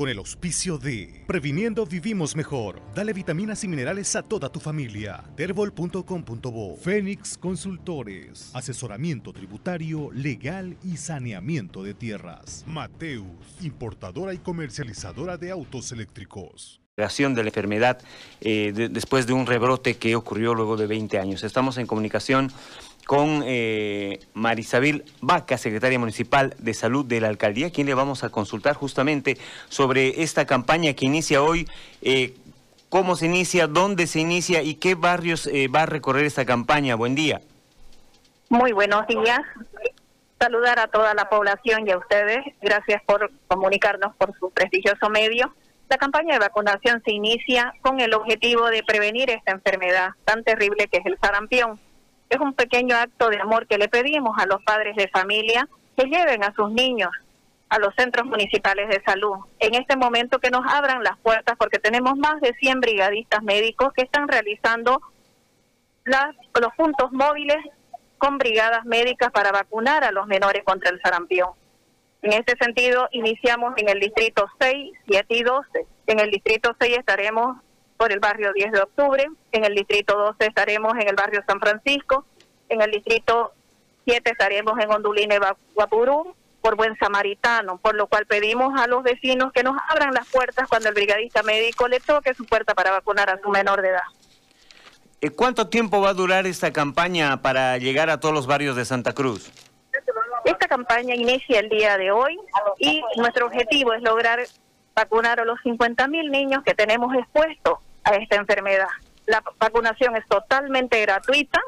con el auspicio de Previniendo Vivimos Mejor. Dale vitaminas y minerales a toda tu familia. Terbol.com.bo Fénix Consultores. Asesoramiento tributario, legal y saneamiento de tierras. Mateus, importadora y comercializadora de autos eléctricos de la enfermedad eh, después de un rebrote que ocurrió luego de 20 años. Estamos en comunicación con eh, Marisabel Vaca, secretaria municipal de salud de la alcaldía, quien le vamos a consultar justamente sobre esta campaña que inicia hoy. Eh, ¿Cómo se inicia? ¿Dónde se inicia? ¿Y qué barrios eh, va a recorrer esta campaña? Buen día. Muy buenos días. Saludar a toda la población y a ustedes. Gracias por comunicarnos por su prestigioso medio. La campaña de vacunación se inicia con el objetivo de prevenir esta enfermedad tan terrible que es el sarampión es un pequeño acto de amor que le pedimos a los padres de familia que lleven a sus niños a los centros municipales de salud. En este momento que nos abran las puertas porque tenemos más de 100 brigadistas médicos que están realizando las, los puntos móviles con brigadas médicas para vacunar a los menores contra el sarampión. En este sentido, iniciamos en el distrito 6, 7 y 12. En el distrito 6 estaremos por el barrio 10 de octubre, en el distrito 12 estaremos en el barrio San Francisco, en el distrito 7 estaremos en Ondulina y Guapurú, por Buen Samaritano, por lo cual pedimos a los vecinos que nos abran las puertas cuando el brigadista médico le toque su puerta para vacunar a su menor de edad. Eh, ¿Cuánto tiempo va a durar esta campaña para llegar a todos los barrios de Santa Cruz? Esta campaña inicia el día de hoy y nuestro objetivo es lograr vacunar a los 50 mil niños que tenemos expuestos a esta enfermedad. La vacunación es totalmente gratuita.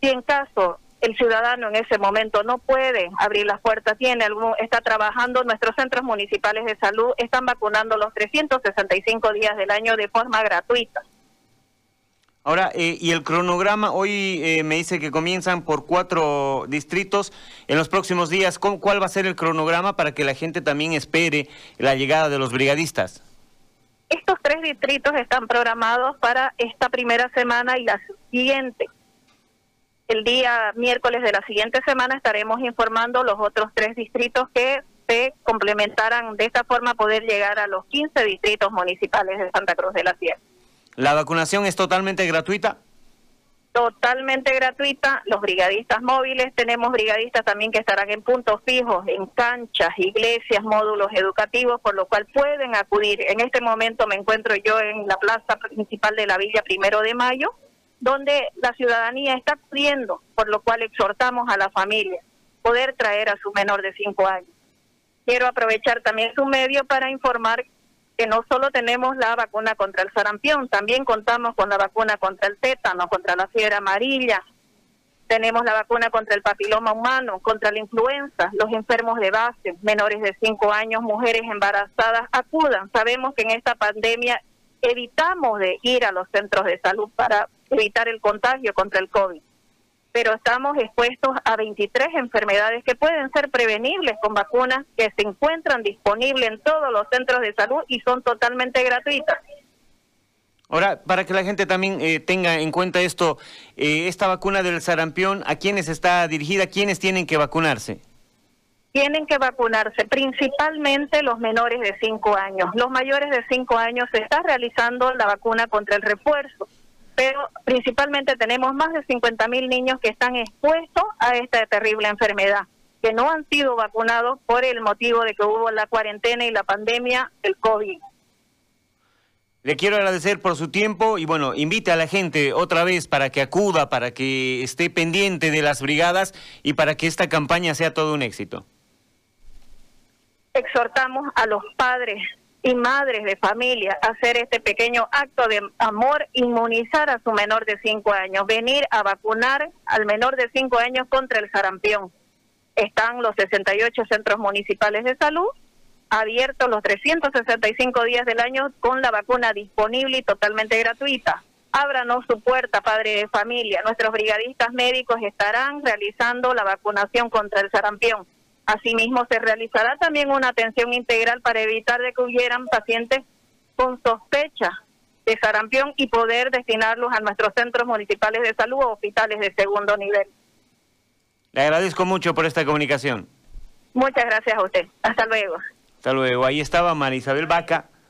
Si en caso el ciudadano en ese momento no puede abrir las puertas, tiene algún, está trabajando, nuestros centros municipales de salud están vacunando los 365 días del año de forma gratuita. Ahora, eh, y el cronograma, hoy eh, me dice que comienzan por cuatro distritos. En los próximos días, ¿cuál va a ser el cronograma para que la gente también espere la llegada de los brigadistas? Estos tres distritos están programados para esta primera semana y la siguiente. El día miércoles de la siguiente semana estaremos informando los otros tres distritos que se complementarán de esta forma poder llegar a los 15 distritos municipales de Santa Cruz de la Sierra. ¿La vacunación es totalmente gratuita? Totalmente gratuita. Los brigadistas móviles, tenemos brigadistas también que estarán en puntos fijos, en canchas, iglesias, módulos educativos, por lo cual pueden acudir. En este momento me encuentro yo en la plaza principal de la Villa Primero de Mayo, donde la ciudadanía está acudiendo, por lo cual exhortamos a la familia poder traer a su menor de cinco años. Quiero aprovechar también su medio para informar que no solo tenemos la vacuna contra el sarampión, también contamos con la vacuna contra el tétano, contra la fiebre amarilla, tenemos la vacuna contra el papiloma humano, contra la influenza, los enfermos de base, menores de 5 años, mujeres embarazadas, acudan. Sabemos que en esta pandemia evitamos de ir a los centros de salud para evitar el contagio contra el COVID pero estamos expuestos a 23 enfermedades que pueden ser prevenibles con vacunas que se encuentran disponibles en todos los centros de salud y son totalmente gratuitas. Ahora, para que la gente también eh, tenga en cuenta esto, eh, esta vacuna del sarampión, ¿a quiénes está dirigida? ¿Quiénes tienen que vacunarse? Tienen que vacunarse principalmente los menores de 5 años. Los mayores de 5 años se está realizando la vacuna contra el refuerzo pero principalmente tenemos más de 50 mil niños que están expuestos a esta terrible enfermedad, que no han sido vacunados por el motivo de que hubo la cuarentena y la pandemia del COVID. Le quiero agradecer por su tiempo y bueno, invite a la gente otra vez para que acuda, para que esté pendiente de las brigadas y para que esta campaña sea todo un éxito. Exhortamos a los padres y madres de familia hacer este pequeño acto de amor, inmunizar a su menor de 5 años, venir a vacunar al menor de 5 años contra el sarampión. Están los 68 centros municipales de salud abiertos los 365 días del año con la vacuna disponible y totalmente gratuita. Ábranos su puerta, padre de familia. Nuestros brigadistas médicos estarán realizando la vacunación contra el sarampión. Asimismo, se realizará también una atención integral para evitar de que hubieran pacientes con sospecha de sarampión y poder destinarlos a nuestros centros municipales de salud o hospitales de segundo nivel. Le agradezco mucho por esta comunicación. Muchas gracias a usted. Hasta luego. Hasta luego. Ahí estaba María Isabel Vaca,